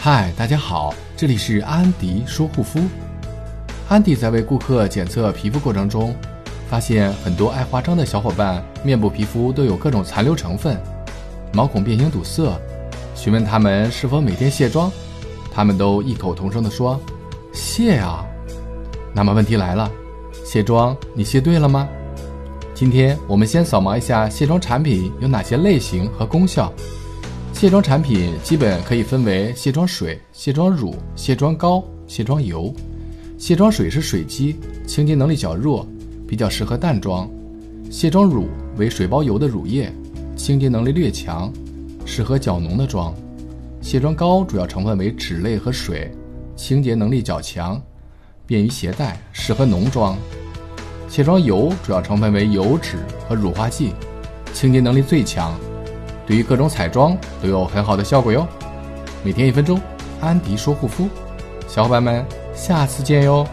嗨，大家好，这里是安迪说护肤。安迪在为顾客检测皮肤过程中，发现很多爱化妆的小伙伴面部皮肤都有各种残留成分，毛孔变形堵塞。询问他们是否每天卸妆，他们都异口同声地说：“卸啊。”那么问题来了，卸妆你卸对了吗？今天我们先扫描一下卸妆产品有哪些类型和功效。卸妆产品基本可以分为卸妆水、卸妆乳、卸妆膏、卸妆油。卸妆水是水基，清洁能力较弱，比较适合淡妆。卸妆乳为水包油的乳液，清洁能力略强，适合较浓的妆。卸妆膏主要成分为脂类和水，清洁能力较强，便于携带，适合浓妆。卸妆油主要成分为油脂和乳化剂，清洁能力最强。对于各种彩妆都有很好的效果哟。每天一分钟，安迪说护肤，小伙伴们，下次见哟。